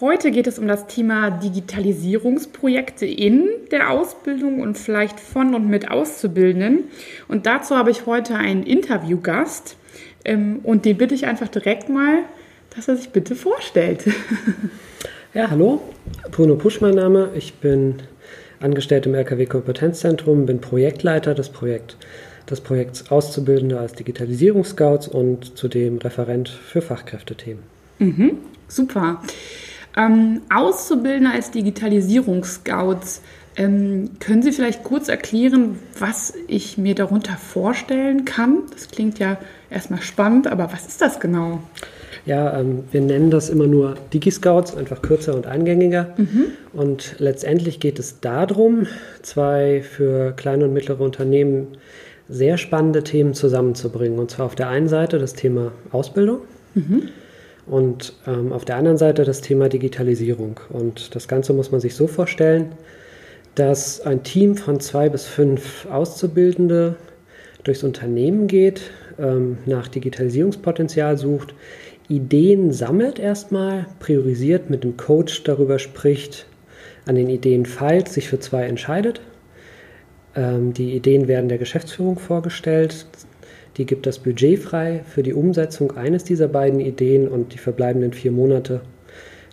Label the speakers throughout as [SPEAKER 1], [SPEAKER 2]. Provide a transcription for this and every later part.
[SPEAKER 1] Heute geht es um das Thema Digitalisierungsprojekte in der Ausbildung und vielleicht von und mit Auszubildenden. Und dazu habe ich heute einen Interviewgast ähm, und den bitte ich einfach direkt mal, dass er sich bitte vorstellt.
[SPEAKER 2] Ja, hallo, Bruno Pusch mein Name. Ich bin angestellt im LKW Kompetenzzentrum, bin Projektleiter des, Projekt, des Projekts Auszubildende als Digitalisierungsscouts und zudem Referent für Fachkräftethemen.
[SPEAKER 1] Mhm, super. Ähm, Auszubildende als Digitalisierungsscouts. Ähm, können Sie vielleicht kurz erklären, was ich mir darunter vorstellen kann? Das klingt ja erstmal spannend, aber was ist das genau?
[SPEAKER 2] Ja, ähm, wir nennen das immer nur Digi-Scouts, einfach kürzer und eingängiger. Mhm. Und letztendlich geht es darum, zwei für kleine und mittlere Unternehmen sehr spannende Themen zusammenzubringen. Und zwar auf der einen Seite das Thema Ausbildung. Mhm und ähm, auf der anderen Seite das Thema Digitalisierung. Und das Ganze muss man sich so vorstellen, dass ein Team von zwei bis fünf Auszubildende durchs Unternehmen geht, ähm, nach Digitalisierungspotenzial sucht, Ideen sammelt erstmal, priorisiert, mit dem Coach darüber spricht, an den Ideen feilt, sich für zwei entscheidet. Ähm, die Ideen werden der Geschäftsführung vorgestellt. Die gibt das Budget frei für die Umsetzung eines dieser beiden Ideen und die verbleibenden vier Monate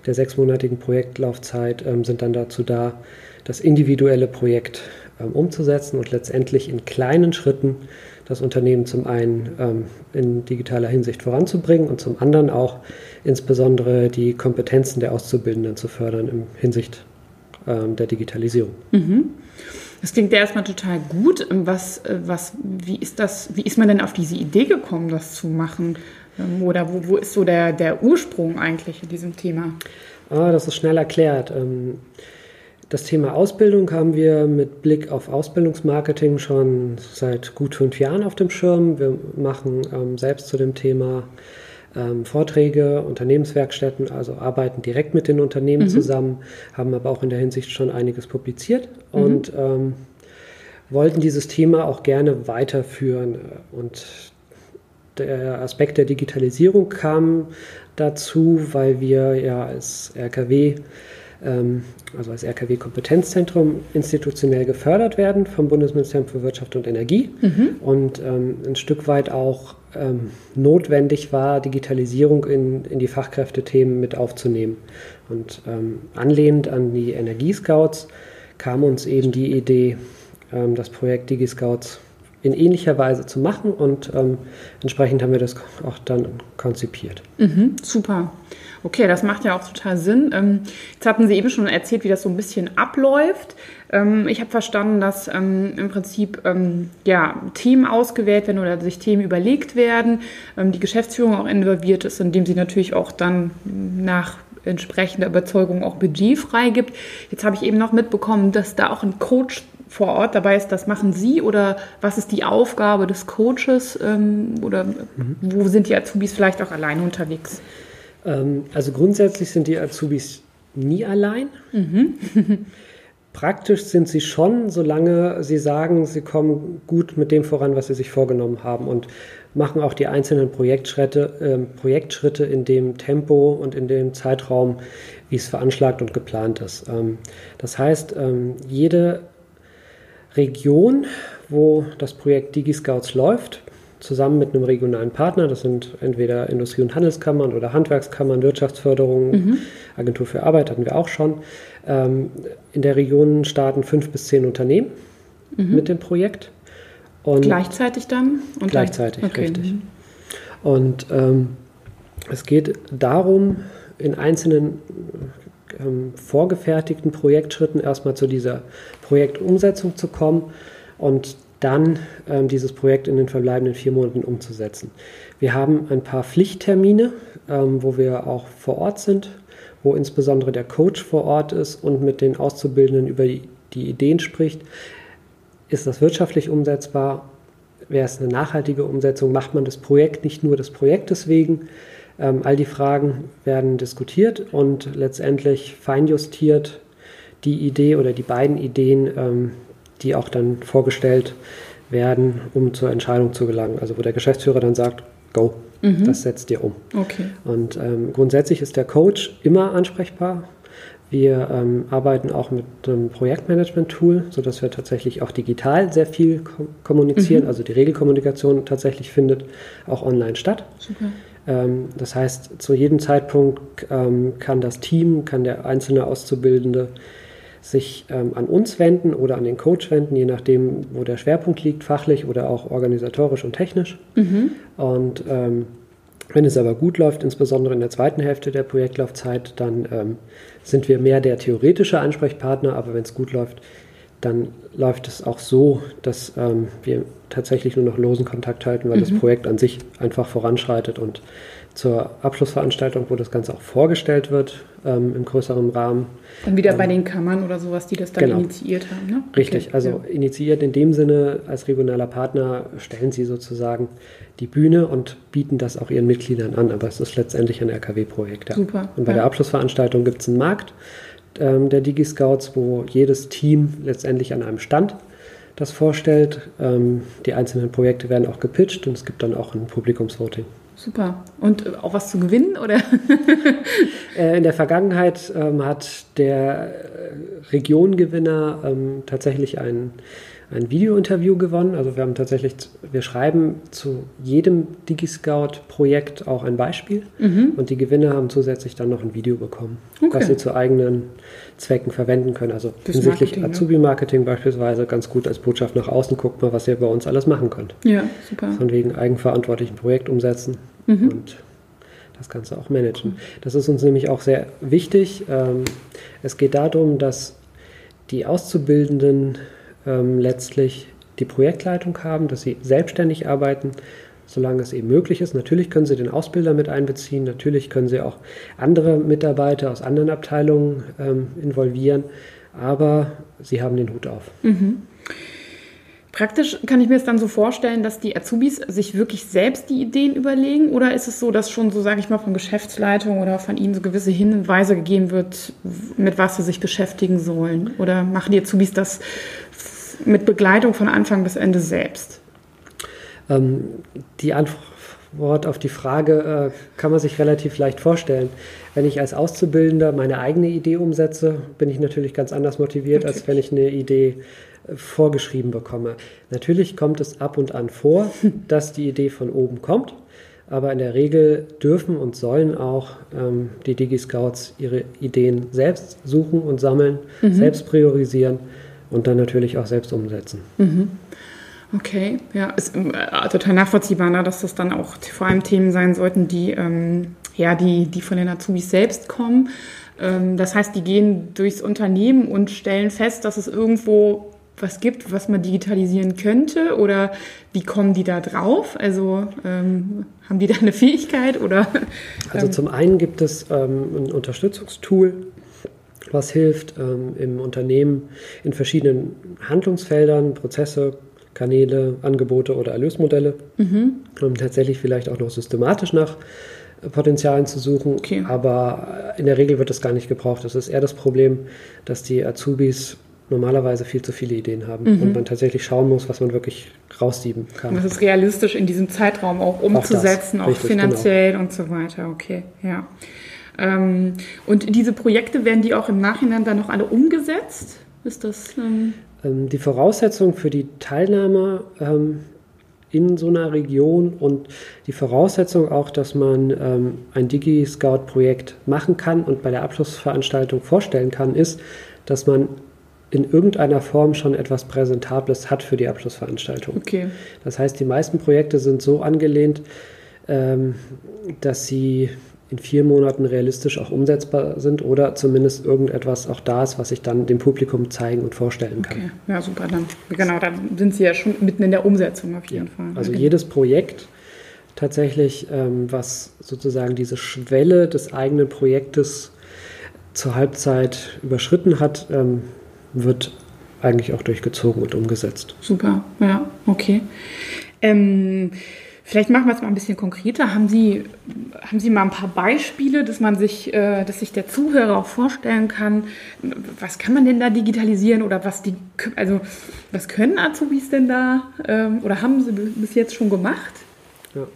[SPEAKER 2] der sechsmonatigen Projektlaufzeit ähm, sind dann dazu da, das individuelle Projekt ähm, umzusetzen und letztendlich in kleinen Schritten das Unternehmen zum einen ähm, in digitaler Hinsicht voranzubringen und zum anderen auch insbesondere die Kompetenzen der Auszubildenden zu fördern in Hinsicht ähm, der Digitalisierung.
[SPEAKER 1] Mhm. Das klingt ja erstmal total gut. Ähm, was, äh, was, wie ist das, wie ist man denn auf diese Idee gekommen, das zu machen? Ähm, oder wo, wo ist so der, der Ursprung eigentlich in diesem Thema?
[SPEAKER 2] Ah, das ist schnell erklärt. Ähm, das Thema Ausbildung haben wir mit Blick auf Ausbildungsmarketing schon seit gut fünf Jahren auf dem Schirm. Wir machen selbst zu dem Thema ähm, Vorträge, Unternehmenswerkstätten, also arbeiten direkt mit den Unternehmen mhm. zusammen, haben aber auch in der Hinsicht schon einiges publiziert mhm. und ähm, wollten dieses Thema auch gerne weiterführen. Und der Aspekt der Digitalisierung kam dazu, weil wir ja als RKW ähm, also als RKW-Kompetenzzentrum institutionell gefördert werden vom Bundesministerium für Wirtschaft und Energie mhm. und ähm, ein Stück weit auch ähm, notwendig war, Digitalisierung in, in die Fachkräftethemen mit aufzunehmen. Und ähm, anlehnend an die Energiescouts kam uns eben die Idee, ähm, das Projekt DigiScouts in ähnlicher Weise zu machen und ähm, entsprechend haben wir das auch dann konzipiert.
[SPEAKER 1] Mhm, super. Okay, das macht ja auch total Sinn. Ähm, jetzt hatten Sie eben schon erzählt, wie das so ein bisschen abläuft. Ähm, ich habe verstanden, dass ähm, im Prinzip ähm, ja, Themen ausgewählt werden oder sich Themen überlegt werden, ähm, die Geschäftsführung auch involviert ist, indem sie natürlich auch dann nach entsprechender Überzeugung auch Budget freigibt. Jetzt habe ich eben noch mitbekommen, dass da auch ein Coach vor Ort dabei ist, das machen Sie oder was ist die Aufgabe des Coaches ähm, oder mhm. wo sind die Azubis vielleicht auch alleine unterwegs?
[SPEAKER 2] Also grundsätzlich sind die Azubis nie allein. Mhm. Praktisch sind sie schon, solange sie sagen, sie kommen gut mit dem voran, was sie sich vorgenommen haben und machen auch die einzelnen Projektschritte, äh, Projektschritte in dem Tempo und in dem Zeitraum, wie es veranschlagt und geplant ist. Ähm, das heißt, ähm, jede Region, wo das Projekt DigiScouts läuft, zusammen mit einem regionalen Partner, das sind entweder Industrie- und Handelskammern oder Handwerkskammern, Wirtschaftsförderung, mhm. Agentur für Arbeit hatten wir auch schon. Ähm, in der Region starten fünf bis zehn Unternehmen mhm. mit dem Projekt.
[SPEAKER 1] Und gleichzeitig dann?
[SPEAKER 2] Und gleichzeitig? Okay. richtig. Mhm. Und ähm, es geht darum, in einzelnen ähm, vorgefertigten Projektschritten erstmal zu dieser Projektumsetzung zu kommen und dann ähm, dieses Projekt in den verbleibenden vier Monaten umzusetzen. Wir haben ein paar Pflichttermine, ähm, wo wir auch vor Ort sind, wo insbesondere der Coach vor Ort ist und mit den Auszubildenden über die, die Ideen spricht. ist das wirtschaftlich umsetzbar? Wäre es eine nachhaltige Umsetzung? Macht man das Projekt nicht nur des Projektes wegen? Ähm, all die Fragen werden diskutiert und letztendlich feinjustiert die Idee oder die beiden Ideen, ähm, die auch dann vorgestellt werden, um zur Entscheidung zu gelangen. Also wo der Geschäftsführer dann sagt, go, mhm. das setzt ihr um.
[SPEAKER 1] Okay.
[SPEAKER 2] Und ähm, grundsätzlich ist der Coach immer ansprechbar. Wir ähm, arbeiten auch mit einem Projektmanagement-Tool, sodass wir tatsächlich auch digital sehr viel kom kommunizieren. Mhm. Also die Regelkommunikation tatsächlich findet auch online statt. Super. Ähm, das heißt, zu jedem Zeitpunkt ähm, kann das Team, kann der einzelne Auszubildende sich ähm, an uns wenden oder an den Coach wenden, je nachdem, wo der Schwerpunkt liegt, fachlich oder auch organisatorisch und technisch. Mhm. Und ähm, wenn es aber gut läuft, insbesondere in der zweiten Hälfte der Projektlaufzeit, dann ähm, sind wir mehr der theoretische Ansprechpartner, aber wenn es gut läuft, dann läuft es auch so, dass ähm, wir tatsächlich nur noch losen Kontakt halten, weil mhm. das Projekt an sich einfach voranschreitet und zur Abschlussveranstaltung, wo das Ganze auch vorgestellt wird, ähm, im größeren Rahmen.
[SPEAKER 1] Und wieder ähm, bei den Kammern oder sowas, die das dann genau. initiiert haben, ne?
[SPEAKER 2] Richtig, okay. also ja. initiiert in dem Sinne, als regionaler Partner stellen sie sozusagen die Bühne und bieten das auch ihren Mitgliedern an, aber es ist letztendlich ein RKW-Projekt. Ja.
[SPEAKER 1] Super.
[SPEAKER 2] Und bei ja. der Abschlussveranstaltung gibt es einen Markt ähm, der Digi-Scouts, wo jedes Team letztendlich an einem Stand das vorstellt. Ähm, die einzelnen Projekte werden auch gepitcht und es gibt dann auch ein Publikumsvoting.
[SPEAKER 1] Super. Und äh, auch was zu gewinnen, oder?
[SPEAKER 2] Äh, in der Vergangenheit ähm, hat der äh, Regiongewinner ähm, tatsächlich ein, ein Video-Interview gewonnen. Also wir haben tatsächlich, wir schreiben zu jedem DigiScout-Projekt auch ein Beispiel mhm. und die Gewinner haben zusätzlich dann noch ein Video bekommen, okay. was sie zu eigenen Zwecken verwenden können. Also das hinsichtlich Azubi-Marketing ja. beispielsweise ganz gut als Botschaft nach außen, guckt mal, was ihr bei uns alles machen könnt.
[SPEAKER 1] Ja, super.
[SPEAKER 2] Von wegen eigenverantwortlichen Projekt umsetzen mhm. und das Ganze auch managen. Das ist uns nämlich auch sehr wichtig. Ähm, es geht darum, dass die Auszubildenden ähm, letztlich die Projektleitung haben, dass sie selbstständig arbeiten, solange es eben möglich ist. Natürlich können Sie den Ausbilder mit einbeziehen, natürlich können Sie auch andere Mitarbeiter aus anderen Abteilungen ähm, involvieren, aber Sie haben den Hut auf.
[SPEAKER 1] Mhm. Praktisch kann ich mir es dann so vorstellen, dass die Azubis sich wirklich selbst die Ideen überlegen oder ist es so, dass schon so, sage ich mal, von Geschäftsleitung oder von ihnen so gewisse Hinweise gegeben wird, mit was sie sich beschäftigen sollen? Oder machen die Azubis das mit Begleitung von Anfang bis Ende selbst?
[SPEAKER 2] Ähm, die Antwort auf die Frage äh, kann man sich relativ leicht vorstellen. Wenn ich als Auszubildender meine eigene Idee umsetze, bin ich natürlich ganz anders motiviert, okay. als wenn ich eine Idee äh, vorgeschrieben bekomme. Natürlich kommt es ab und an vor, dass die Idee von oben kommt, aber in der Regel dürfen und sollen auch ähm, die Digi-Scouts ihre Ideen selbst suchen und sammeln, mhm. selbst priorisieren und dann natürlich auch selbst umsetzen.
[SPEAKER 1] Mhm. Okay, ja, ist äh, total nachvollziehbar, ne, dass das dann auch vor allem Themen sein sollten, die, ähm, ja, die, die von den Azubis selbst kommen. Ähm, das heißt, die gehen durchs Unternehmen und stellen fest, dass es irgendwo was gibt, was man digitalisieren könnte oder wie kommen die da drauf? Also ähm, haben die da eine Fähigkeit oder?
[SPEAKER 2] Also zum einen gibt es ähm, ein Unterstützungstool, was hilft ähm, im Unternehmen in verschiedenen Handlungsfeldern, Prozesse, Kanäle, Angebote oder Erlösmodelle, mhm. um tatsächlich vielleicht auch noch systematisch nach Potenzialen zu suchen. Okay. Aber in der Regel wird das gar nicht gebraucht. Das ist eher das Problem, dass die Azubis normalerweise viel zu viele Ideen haben mhm. und man tatsächlich schauen muss, was man wirklich raussieben kann.
[SPEAKER 1] Das ist realistisch in diesem Zeitraum auch umzusetzen, auch, auch Richtig, finanziell genau. und so weiter. Okay, ja. Ähm, und diese Projekte werden die auch im Nachhinein dann noch alle umgesetzt? Ist das? Ähm
[SPEAKER 2] ähm, die Voraussetzung für die Teilnahme ähm, in so einer Region und die Voraussetzung auch, dass man ähm, ein Digi-Scout-Projekt machen kann und bei der Abschlussveranstaltung vorstellen kann, ist, dass man in irgendeiner Form schon etwas Präsentables hat für die Abschlussveranstaltung.
[SPEAKER 1] Okay.
[SPEAKER 2] Das heißt, die meisten Projekte sind so angelehnt, ähm, dass sie in vier Monaten realistisch auch umsetzbar sind oder zumindest irgendetwas auch da ist, was ich dann dem Publikum zeigen und vorstellen kann. Okay,
[SPEAKER 1] ja super, dann genau, dann sind Sie ja schon mitten in der Umsetzung auf jeden ja. Fall.
[SPEAKER 2] Also okay. jedes Projekt tatsächlich, ähm, was sozusagen diese Schwelle des eigenen Projektes zur Halbzeit überschritten hat, ähm, wird eigentlich auch durchgezogen und umgesetzt.
[SPEAKER 1] Super, ja, okay. Ähm, vielleicht machen wir es mal ein bisschen konkreter. Haben Sie, haben Sie mal ein paar Beispiele, dass man sich, äh, dass sich der Zuhörer auch vorstellen kann, was kann man denn da digitalisieren oder was die, also was können Azubis denn da ähm, oder haben sie bis jetzt schon gemacht?
[SPEAKER 2] Ja.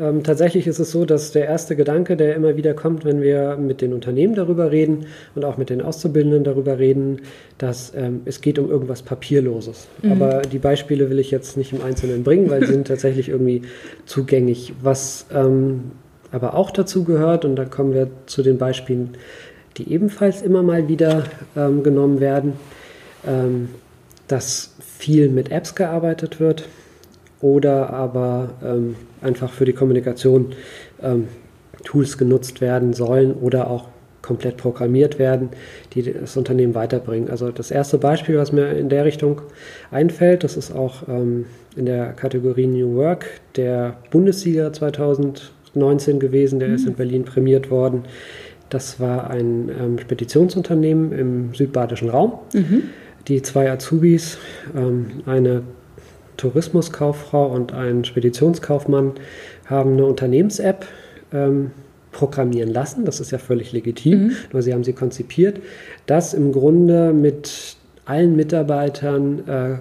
[SPEAKER 2] Ähm, tatsächlich ist es so, dass der erste Gedanke, der immer wieder kommt, wenn wir mit den Unternehmen darüber reden und auch mit den Auszubildenden darüber reden, dass ähm, es geht um irgendwas Papierloses. Mhm. Aber die Beispiele will ich jetzt nicht im Einzelnen bringen, weil sie sind tatsächlich irgendwie zugänglich. Was ähm, aber auch dazu gehört, und da kommen wir zu den Beispielen, die ebenfalls immer mal wieder ähm, genommen werden, ähm, dass viel mit Apps gearbeitet wird oder aber ähm, einfach für die Kommunikation ähm, Tools genutzt werden sollen oder auch komplett programmiert werden, die das Unternehmen weiterbringen. Also das erste Beispiel, was mir in der Richtung einfällt, das ist auch ähm, in der Kategorie New Work der Bundessieger 2019 gewesen, der mhm. ist in Berlin prämiert worden. Das war ein ähm, Speditionsunternehmen im südbadischen Raum. Mhm. Die zwei Azubis, ähm, eine Tourismuskauffrau und ein Speditionskaufmann haben eine Unternehmens-App ähm, programmieren lassen. Das ist ja völlig legitim, mhm. nur sie haben sie konzipiert, dass im Grunde mit allen Mitarbeitern äh,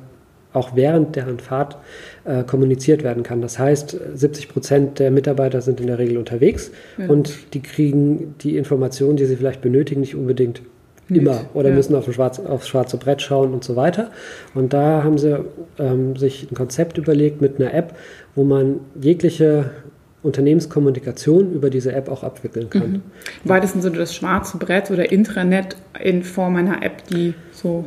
[SPEAKER 2] auch während deren Fahrt äh, kommuniziert werden kann. Das heißt, 70 Prozent der Mitarbeiter sind in der Regel unterwegs ja. und die kriegen die Informationen, die sie vielleicht benötigen, nicht unbedingt Immer. Oder ja. müssen auf Schwarz, aufs schwarze Brett schauen und so weiter. Und da haben sie ähm, sich ein Konzept überlegt mit einer App, wo man jegliche Unternehmenskommunikation über diese App auch abwickeln kann. Mhm.
[SPEAKER 1] War das denn so das schwarze Brett oder Intranet in Form einer App, die so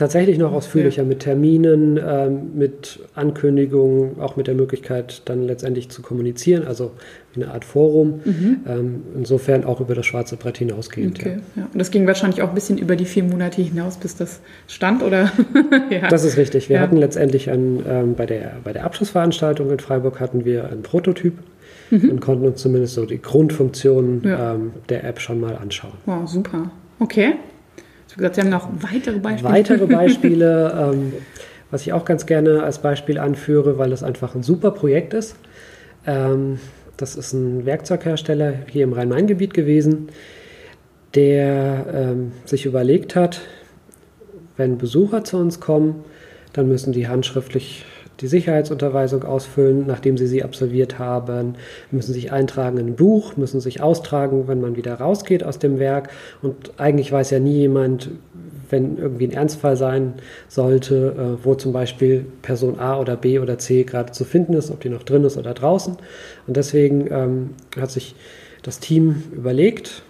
[SPEAKER 2] tatsächlich noch ausführlicher ja. mit Terminen, ähm, mit Ankündigungen, auch mit der Möglichkeit dann letztendlich zu kommunizieren, also eine Art Forum. Mhm. Ähm, insofern auch über das schwarze Brett hinausgehend.
[SPEAKER 1] Okay. Ja. Und das ging wahrscheinlich auch ein bisschen über die vier Monate hinaus, bis das stand, oder?
[SPEAKER 2] ja. Das ist richtig. Wir hatten letztendlich ein, ähm, bei, der, bei der Abschlussveranstaltung in Freiburg hatten wir einen Prototyp. Mhm. Und konnten uns zumindest so die Grundfunktionen ähm, der App schon mal anschauen.
[SPEAKER 1] Wow, super. Okay. Gesagt, Sie haben noch weitere Beispiele.
[SPEAKER 2] Weitere Beispiele, ähm, was ich auch ganz gerne als Beispiel anführe, weil es einfach ein super Projekt ist. Ähm, das ist ein Werkzeughersteller hier im Rhein-Main-Gebiet gewesen, der ähm, sich überlegt hat, wenn Besucher zu uns kommen, dann müssen die handschriftlich die Sicherheitsunterweisung ausfüllen, nachdem sie sie absolviert haben, müssen sich eintragen in ein Buch, müssen sich austragen, wenn man wieder rausgeht aus dem Werk. Und eigentlich weiß ja nie jemand, wenn irgendwie ein Ernstfall sein sollte, äh, wo zum Beispiel Person A oder B oder C gerade zu finden ist, ob die noch drin ist oder draußen. Und deswegen ähm, hat sich das Team überlegt,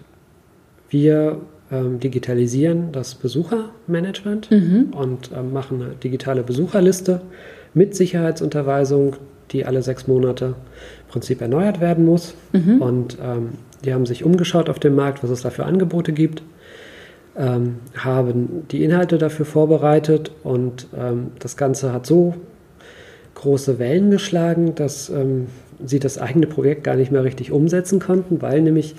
[SPEAKER 2] wir ähm, digitalisieren das Besuchermanagement mhm. und ähm, machen eine digitale Besucherliste mit Sicherheitsunterweisung, die alle sechs Monate im Prinzip erneuert werden muss. Mhm. Und ähm, die haben sich umgeschaut auf dem Markt, was es da für Angebote gibt, ähm, haben die Inhalte dafür vorbereitet und ähm, das Ganze hat so große Wellen geschlagen, dass ähm, sie das eigene Projekt gar nicht mehr richtig umsetzen konnten, weil nämlich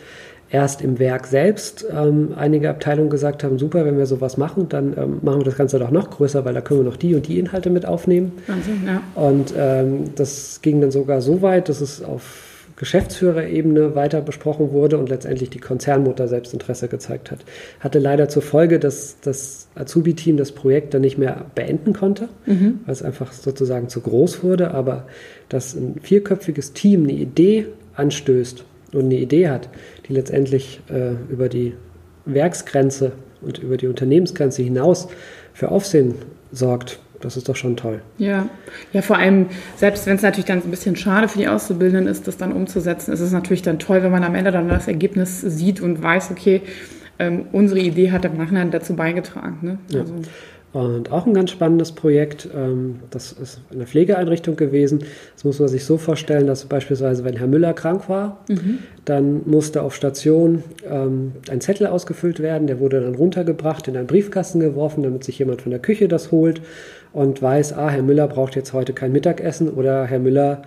[SPEAKER 2] erst im Werk selbst ähm, einige Abteilungen gesagt haben, super, wenn wir sowas machen, dann ähm, machen wir das Ganze doch noch größer, weil da können wir noch die und die Inhalte mit aufnehmen. Wahnsinn, ja. Und ähm, das ging dann sogar so weit, dass es auf Geschäftsführerebene weiter besprochen wurde und letztendlich die Konzernmutter selbst Interesse gezeigt hat. Hatte leider zur Folge, dass das Azubi-Team das Projekt dann nicht mehr beenden konnte, mhm. weil es einfach sozusagen zu groß wurde, aber dass ein vierköpfiges Team eine Idee anstößt und eine Idee hat, die letztendlich äh, über die Werksgrenze und über die Unternehmensgrenze hinaus für Aufsehen sorgt, das ist doch schon toll.
[SPEAKER 1] Ja, ja, vor allem, selbst wenn es natürlich dann ein bisschen schade für die Auszubildenden ist, das dann umzusetzen, ist es natürlich dann toll, wenn man am Ende dann das Ergebnis sieht und weiß, okay, ähm, unsere Idee hat im Nachhinein dazu beigetragen. Ne?
[SPEAKER 2] Also. Ja. Und auch ein ganz spannendes Projekt, ähm, das ist in der Pflegeeinrichtung gewesen. Das muss man sich so vorstellen, dass beispielsweise, wenn Herr Müller krank war, mhm. dann musste auf Station ähm, ein Zettel ausgefüllt werden. Der wurde dann runtergebracht, in einen Briefkasten geworfen, damit sich jemand von der Küche das holt und weiß, ah, Herr Müller braucht jetzt heute kein Mittagessen oder Herr Müller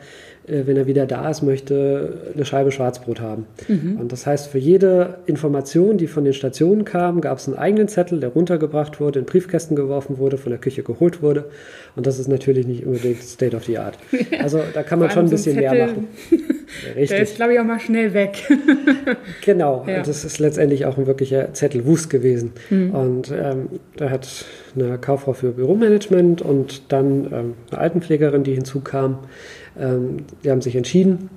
[SPEAKER 2] äh, wenn er wieder da ist, möchte eine Scheibe Schwarzbrot haben. Mhm. Und das heißt, für jede Information, die von den Stationen kam, gab es einen eigenen Zettel, der runtergebracht wurde, in Briefkästen geworfen wurde, von der Küche geholt wurde. Und das ist natürlich nicht unbedingt State of the Art. Also da kann man schon ein bisschen mehr machen.
[SPEAKER 1] Richtig. Der ist, glaube ich, auch mal schnell weg.
[SPEAKER 2] genau. Ja. Das ist letztendlich auch ein wirklicher Zettelwust gewesen. Mhm. Und ähm, da hat eine Kauffrau für Büromanagement und dann ähm, eine Altenpflegerin, die hinzukam, ähm, die haben sich entschieden,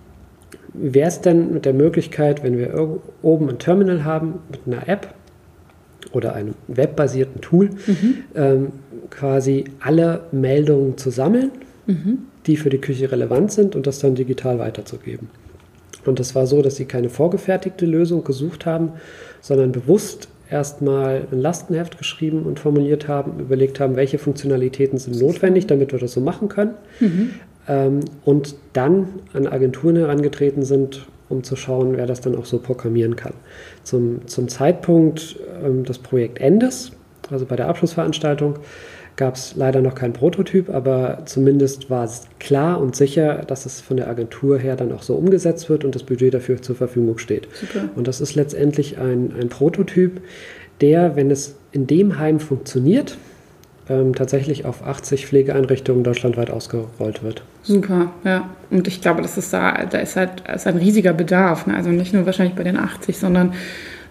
[SPEAKER 2] wie wäre es denn mit der Möglichkeit, wenn wir oben ein Terminal haben mit einer App oder einem webbasierten Tool, mhm. ähm, quasi alle Meldungen zu sammeln, mhm. die für die Küche relevant sind und das dann digital weiterzugeben. Und das war so, dass sie keine vorgefertigte Lösung gesucht haben, sondern bewusst erstmal ein Lastenheft geschrieben und formuliert haben, überlegt haben, welche Funktionalitäten sind notwendig, damit wir das so machen können. Mhm ähm, und dann an Agenturen herangetreten sind, um zu schauen, wer das dann auch so programmieren kann. Zum, zum Zeitpunkt ähm, des Projektendes, also bei der Abschlussveranstaltung, gab es leider noch keinen Prototyp, aber zumindest war es klar und sicher, dass es von der Agentur her dann auch so umgesetzt wird und das Budget dafür zur Verfügung steht. Super. Und das ist letztendlich ein, ein Prototyp, der, wenn es in dem Heim funktioniert, ähm, tatsächlich auf 80 Pflegeeinrichtungen deutschlandweit ausgerollt wird.
[SPEAKER 1] Super, ja. Und ich glaube, das ist da, da ist halt ist ein riesiger Bedarf. Ne? Also nicht nur wahrscheinlich bei den 80, sondern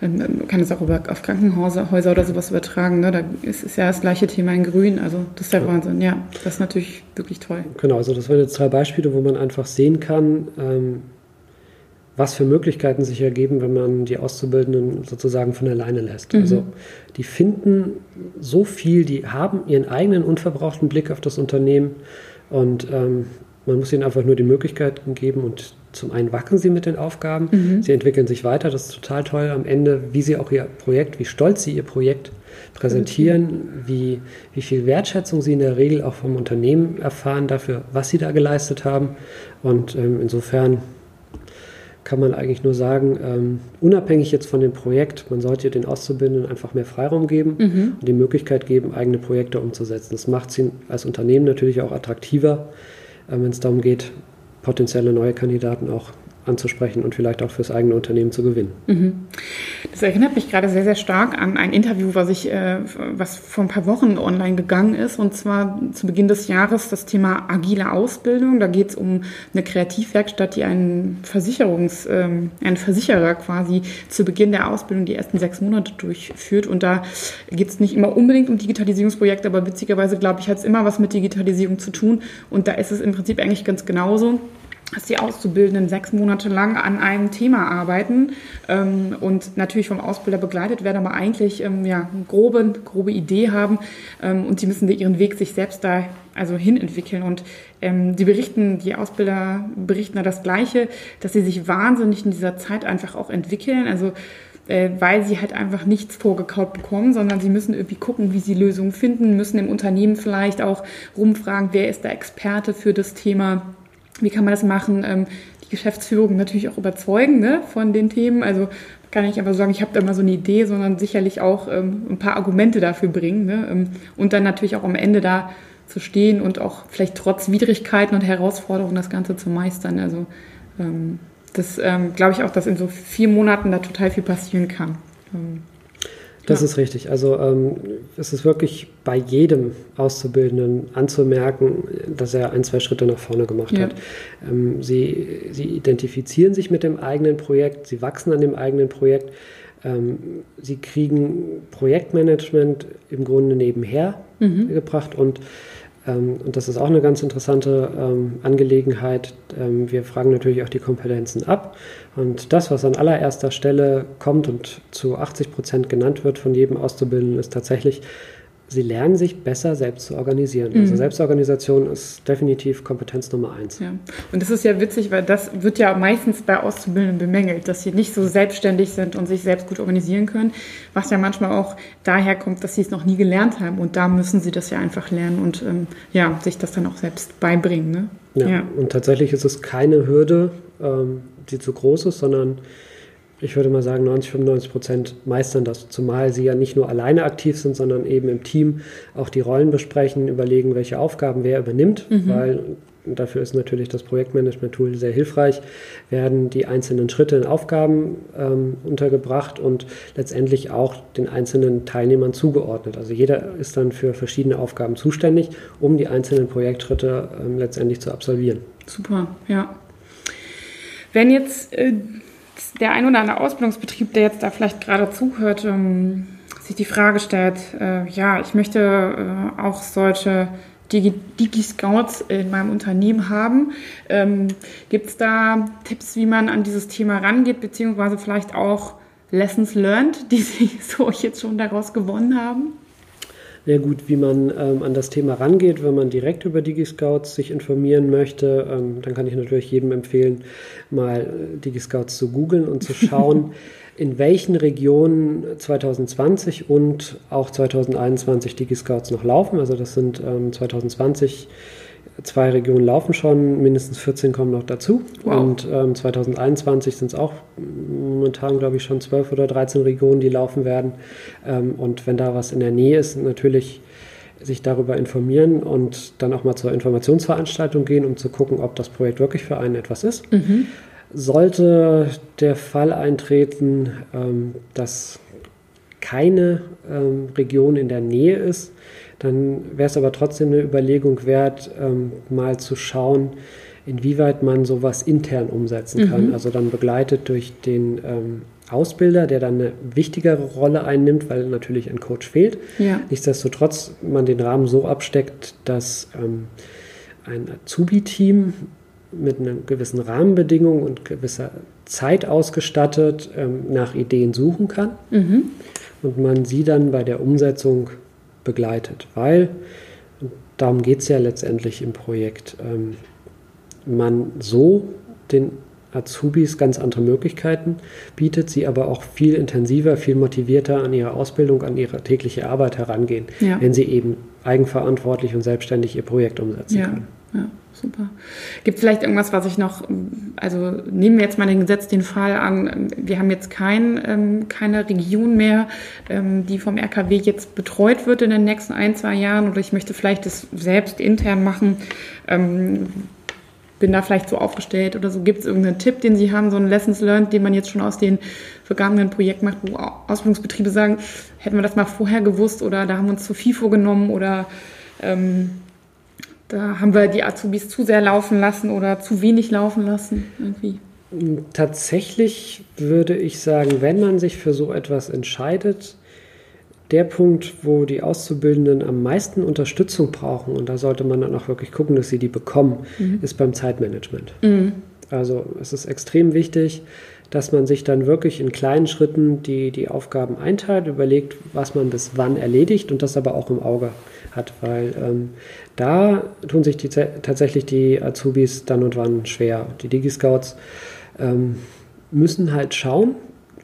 [SPEAKER 1] man kann es auch über, auf Krankenhäuser Häuser oder sowas übertragen. Ne? Da ist es ja das gleiche Thema in Grün. Also das ist der ja. Wahnsinn. Ja, das ist natürlich wirklich toll.
[SPEAKER 2] Genau, also das waren jetzt drei Beispiele, wo man einfach sehen kann, ähm, was für Möglichkeiten sich ergeben, wenn man die Auszubildenden sozusagen von alleine lässt. Mhm. Also die finden so viel, die haben ihren eigenen unverbrauchten Blick auf das Unternehmen und ähm, man muss ihnen einfach nur die Möglichkeiten geben und zum einen wachsen sie mit den Aufgaben, mhm. sie entwickeln sich weiter, das ist total toll am Ende, wie sie auch ihr Projekt, wie stolz sie ihr Projekt präsentieren, wie, wie viel Wertschätzung sie in der Regel auch vom Unternehmen erfahren dafür, was sie da geleistet haben. Und ähm, insofern kann man eigentlich nur sagen, ähm, unabhängig jetzt von dem Projekt, man sollte den Auszubildenden einfach mehr Freiraum geben mhm. und die Möglichkeit geben, eigene Projekte umzusetzen. Das macht sie als Unternehmen natürlich auch attraktiver, äh, wenn es darum geht, potenzielle neue Kandidaten auch anzusprechen und vielleicht auch fürs eigene Unternehmen zu gewinnen. Mhm.
[SPEAKER 1] Das erinnert mich gerade sehr, sehr stark an ein Interview, was ich, äh, was vor ein paar Wochen online gegangen ist, und zwar zu Beginn des Jahres das Thema agile Ausbildung. Da geht es um eine Kreativwerkstatt, die einen Versicherungs, ähm, einen Versicherer quasi zu Beginn der Ausbildung die ersten sechs Monate durchführt. Und da geht es nicht immer unbedingt um Digitalisierungsprojekte, aber witzigerweise, glaube ich, hat es immer was mit Digitalisierung zu tun. Und da ist es im Prinzip eigentlich ganz genauso dass die Auszubildenden sechs Monate lang an einem Thema arbeiten ähm, und natürlich vom Ausbilder begleitet werden, aber eigentlich ähm, ja, eine grobe, grobe Idee haben ähm, und sie müssen ihren Weg sich selbst da also hin entwickeln. Und ähm, die berichten, die Ausbilder berichten da das Gleiche, dass sie sich wahnsinnig in dieser Zeit einfach auch entwickeln. Also äh, weil sie halt einfach nichts vorgekaut bekommen, sondern sie müssen irgendwie gucken, wie sie Lösungen finden, müssen im Unternehmen vielleicht auch rumfragen, wer ist der Experte für das Thema wie kann man das machen? Ähm, die Geschäftsführung natürlich auch überzeugen ne, von den Themen. Also kann ich einfach sagen, ich habe da mal so eine Idee, sondern sicherlich auch ähm, ein paar Argumente dafür bringen. Ne? Ähm, und dann natürlich auch am Ende da zu stehen und auch vielleicht trotz Widrigkeiten und Herausforderungen das Ganze zu meistern. Also ähm, das ähm, glaube ich auch, dass in so vier Monaten da total viel passieren kann.
[SPEAKER 2] Das ja. ist richtig. Also ähm, es ist wirklich bei jedem Auszubildenden anzumerken, dass er ein, zwei Schritte nach vorne gemacht ja. hat. Ähm, sie, sie identifizieren sich mit dem eigenen Projekt, sie wachsen an dem eigenen Projekt. Ähm, sie kriegen Projektmanagement im Grunde nebenher mhm. gebracht und und das ist auch eine ganz interessante ähm, Angelegenheit. Ähm, wir fragen natürlich auch die Kompetenzen ab. Und das, was an allererster Stelle kommt und zu 80 Prozent genannt wird von jedem Auszubildenden, ist tatsächlich sie lernen sich besser selbst zu organisieren. Also mhm. Also Selbstorganisation ist definitiv Kompetenz Nummer eins.
[SPEAKER 1] Ja. Und das ist ja witzig, weil das wird ja meistens bei Auszubildenden bemängelt, dass sie nicht so selbstständig sind und sich selbst gut organisieren können, was ja manchmal auch daher kommt, dass sie es noch nie gelernt haben. Und da müssen sie das ja einfach lernen und ähm, ja, sich das dann auch selbst beibringen. Ne?
[SPEAKER 2] Ja. ja. und tatsächlich ist es keine Hürde, ähm, die zu groß ist, sondern ich würde mal sagen, 90, 95 Prozent meistern das, zumal sie ja nicht nur alleine aktiv sind, sondern eben im Team auch die Rollen besprechen, überlegen, welche Aufgaben wer übernimmt, mhm. weil dafür ist natürlich das Projektmanagement-Tool sehr hilfreich, werden die einzelnen Schritte in Aufgaben ähm, untergebracht und letztendlich auch den einzelnen Teilnehmern zugeordnet. Also jeder ist dann für verschiedene Aufgaben zuständig, um die einzelnen Projektschritte ähm, letztendlich zu absolvieren.
[SPEAKER 1] Super, ja. Wenn jetzt äh, der ein oder andere Ausbildungsbetrieb, der jetzt da vielleicht gerade zuhört, ähm, sich die Frage stellt, äh, ja, ich möchte äh, auch solche Digi-Scouts in meinem Unternehmen haben. Ähm, Gibt es da Tipps, wie man an dieses Thema rangeht, beziehungsweise vielleicht auch Lessons learned, die Sie so jetzt schon daraus gewonnen haben?
[SPEAKER 2] Ja gut, wie man ähm, an das Thema rangeht, wenn man direkt über DigiScouts sich informieren möchte, ähm, dann kann ich natürlich jedem empfehlen, mal äh, DigiScouts zu googeln und zu schauen, in welchen Regionen 2020 und auch 2021 DigiScouts noch laufen. Also das sind ähm, 2020 zwei Regionen laufen schon, mindestens 14 kommen noch dazu. Wow. Und ähm, 2021 sind es auch momentan, glaube ich, schon 12 oder 13 Regionen, die laufen werden. Ähm, und wenn da was in der Nähe ist, natürlich sich darüber informieren und dann auch mal zur Informationsveranstaltung gehen, um zu gucken, ob das Projekt wirklich für einen etwas ist. Mhm. Sollte der Fall eintreten, ähm, dass keine ähm, Region in der Nähe ist, dann wäre es aber trotzdem eine Überlegung wert, ähm, mal zu schauen, inwieweit man sowas intern umsetzen kann. Mhm. Also dann begleitet durch den ähm, Ausbilder, der dann eine wichtigere Rolle einnimmt, weil natürlich ein Coach fehlt. Ja. Nichtsdestotrotz man den Rahmen so absteckt, dass ähm, ein Azubi-Team mit einer gewissen Rahmenbedingung und gewisser Zeit ausgestattet ähm, nach Ideen suchen kann mhm. und man sie dann bei der Umsetzung begleitet, weil darum geht es ja letztendlich im Projekt. Ähm, man so den Azubis ganz andere Möglichkeiten bietet, sie aber auch viel intensiver, viel motivierter an ihre Ausbildung, an ihre tägliche Arbeit herangehen, ja. wenn sie eben eigenverantwortlich und selbstständig ihr Projekt umsetzen
[SPEAKER 1] ja.
[SPEAKER 2] können.
[SPEAKER 1] Ja super. Gibt vielleicht irgendwas, was ich noch, also nehmen wir jetzt mal den Gesetz den Fall an, wir haben jetzt kein, ähm, keine Region mehr, ähm, die vom RKW jetzt betreut wird in den nächsten ein, zwei Jahren oder ich möchte vielleicht das selbst intern machen. Ähm, bin da vielleicht so aufgestellt oder so. Gibt es irgendeinen Tipp, den Sie haben, so einen Lessons Learned, den man jetzt schon aus den vergangenen Projekten macht, wo Ausbildungsbetriebe sagen, hätten wir das mal vorher gewusst oder da haben wir uns zu viel vorgenommen oder ähm, da haben wir die Azubis zu sehr laufen lassen oder zu wenig laufen lassen irgendwie.
[SPEAKER 2] Tatsächlich würde ich sagen, wenn man sich für so etwas entscheidet, der Punkt, wo die Auszubildenden am meisten Unterstützung brauchen, und da sollte man dann auch wirklich gucken, dass sie die bekommen, mhm. ist beim Zeitmanagement. Mhm. Also es ist extrem wichtig, dass man sich dann wirklich in kleinen Schritten die, die Aufgaben einteilt, überlegt, was man bis wann erledigt und das aber auch im Auge hat, weil ähm, da tun sich die, tatsächlich die Azubis dann und wann schwer. Die Digi-Scouts ähm, müssen halt schauen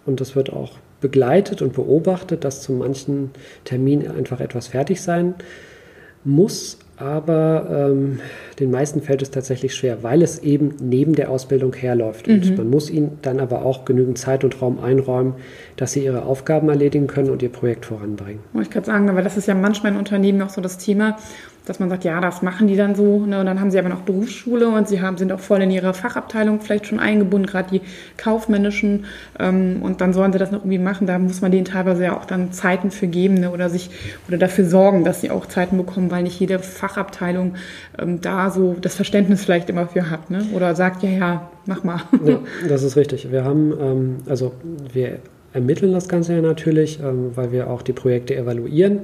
[SPEAKER 2] und das wird auch begleitet und beobachtet, dass zu manchen Terminen einfach etwas fertig sein muss, aber ähm, den meisten fällt es tatsächlich schwer, weil es eben neben der Ausbildung herläuft. Und mhm. man muss ihnen dann aber auch genügend Zeit und Raum einräumen, dass sie ihre Aufgaben erledigen können und ihr Projekt voranbringen.
[SPEAKER 1] Ich gerade sagen, aber das ist ja manchmal in Unternehmen auch so das Thema, dass man sagt, ja, das machen die dann so. Ne? Und dann haben sie aber noch Berufsschule und sie haben, sind auch voll in ihre Fachabteilung vielleicht schon eingebunden, gerade die kaufmännischen. Ähm, und dann sollen sie das noch irgendwie machen. Da muss man denen teilweise ja auch dann Zeiten für geben ne? oder sich oder dafür sorgen, dass sie auch Zeiten bekommen, weil nicht jede Fachabteilung ähm, da so das Verständnis vielleicht immer für hat. Ne? Oder sagt, ja, ja, mach mal. Ja,
[SPEAKER 2] das ist richtig. Wir haben, ähm, also wir ermitteln das Ganze ja natürlich, ähm, weil wir auch die Projekte evaluieren.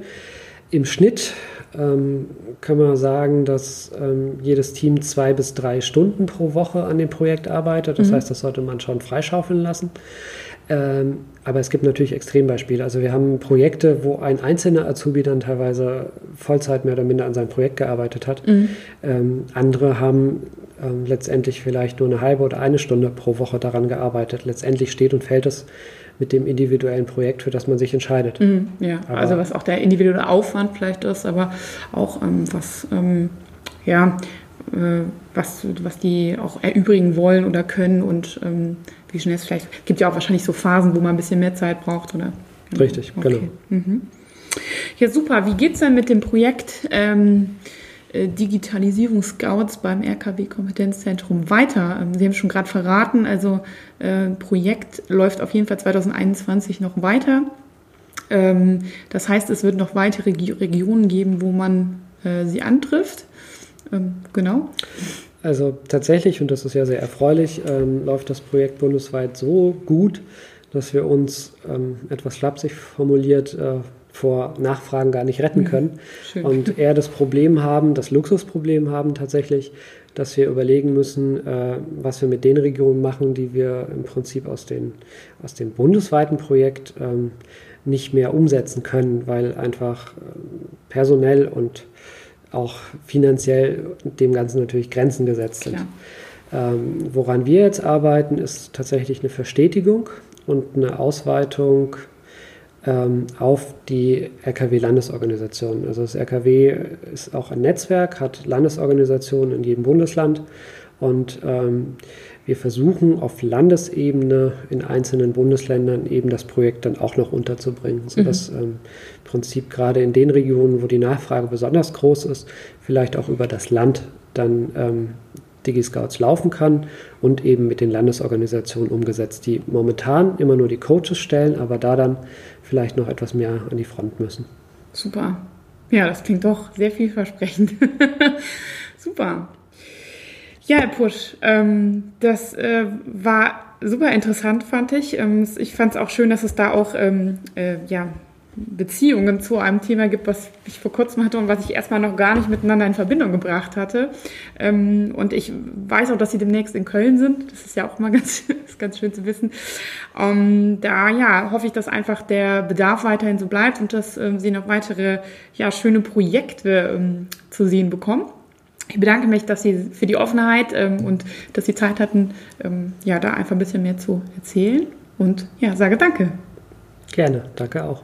[SPEAKER 2] Im Schnitt ähm, können wir sagen, dass ähm, jedes Team zwei bis drei Stunden pro Woche an dem Projekt arbeitet. Das mhm. heißt, das sollte man schon freischaufeln lassen. Ähm, aber es gibt natürlich Extrembeispiele. Also wir haben Projekte, wo ein einzelner Azubi dann teilweise Vollzeit mehr oder minder an seinem Projekt gearbeitet hat. Mhm. Ähm, andere haben ähm, letztendlich vielleicht nur eine halbe oder eine Stunde pro Woche daran gearbeitet. Letztendlich steht und fällt es mit dem individuellen Projekt, für das man sich entscheidet.
[SPEAKER 1] Mhm, ja, aber also was auch der individuelle Aufwand vielleicht ist, aber auch ähm, was, ähm, ja, äh, was, was die auch erübrigen wollen oder können und ähm, wie schnell es vielleicht, gibt ja auch wahrscheinlich so Phasen, wo man ein bisschen mehr Zeit braucht, oder?
[SPEAKER 2] Richtig, okay. genau.
[SPEAKER 1] Mhm. Ja, super. Wie geht es denn mit dem Projekt? Ähm, äh, Digitalisierungsscouts beim RKW Kompetenzzentrum weiter? Ähm, Sie haben schon gerade verraten, also äh, Projekt läuft auf jeden Fall 2021 noch weiter. Ähm, das heißt, es wird noch weitere Regionen geben, wo man äh, sie antrifft. Ähm, genau.
[SPEAKER 2] Also tatsächlich, und das ist ja sehr erfreulich, ähm, läuft das Projekt bundesweit so gut, dass wir uns ähm, etwas flapsig formuliert äh, vor Nachfragen gar nicht retten mhm. können. Schön. Und eher das Problem haben, das Luxusproblem haben tatsächlich, dass wir überlegen müssen, äh, was wir mit den Regionen machen, die wir im Prinzip aus, den, aus dem bundesweiten Projekt ähm, nicht mehr umsetzen können, weil einfach äh, personell und auch finanziell dem Ganzen natürlich Grenzen gesetzt sind. Ähm, woran wir jetzt arbeiten, ist tatsächlich eine Verstetigung und eine Ausweitung auf die RKW-Landesorganisationen. Also das RKW ist auch ein Netzwerk, hat Landesorganisationen in jedem Bundesland und ähm, wir versuchen auf Landesebene in einzelnen Bundesländern eben das Projekt dann auch noch unterzubringen, sodass mhm. ähm, im Prinzip gerade in den Regionen, wo die Nachfrage besonders groß ist, vielleicht auch über das Land dann ähm, DigiScouts laufen kann und eben mit den Landesorganisationen umgesetzt, die momentan immer nur die Coaches stellen, aber da dann vielleicht noch etwas mehr an die Front müssen.
[SPEAKER 1] Super. Ja, das klingt doch sehr vielversprechend. Super. Ja, Herr Pusch, ähm, das äh, war super interessant, fand ich. Ähm, ich fand es auch schön, dass es da auch ähm, äh, ja, Beziehungen zu einem Thema gibt, was ich vor kurzem hatte und was ich erstmal noch gar nicht miteinander in Verbindung gebracht hatte. Ähm, und ich weiß auch, dass Sie demnächst in Köln sind. Das ist ja auch mal ganz, ganz schön zu wissen. Ähm, da ja, hoffe ich, dass einfach der Bedarf weiterhin so bleibt und dass ähm, Sie noch weitere ja, schöne Projekte zu sehen bekommen. Ich bedanke mich, dass Sie für die Offenheit und dass Sie Zeit hatten, ja, da einfach ein bisschen mehr zu erzählen. Und ja, sage danke.
[SPEAKER 2] Gerne, danke auch.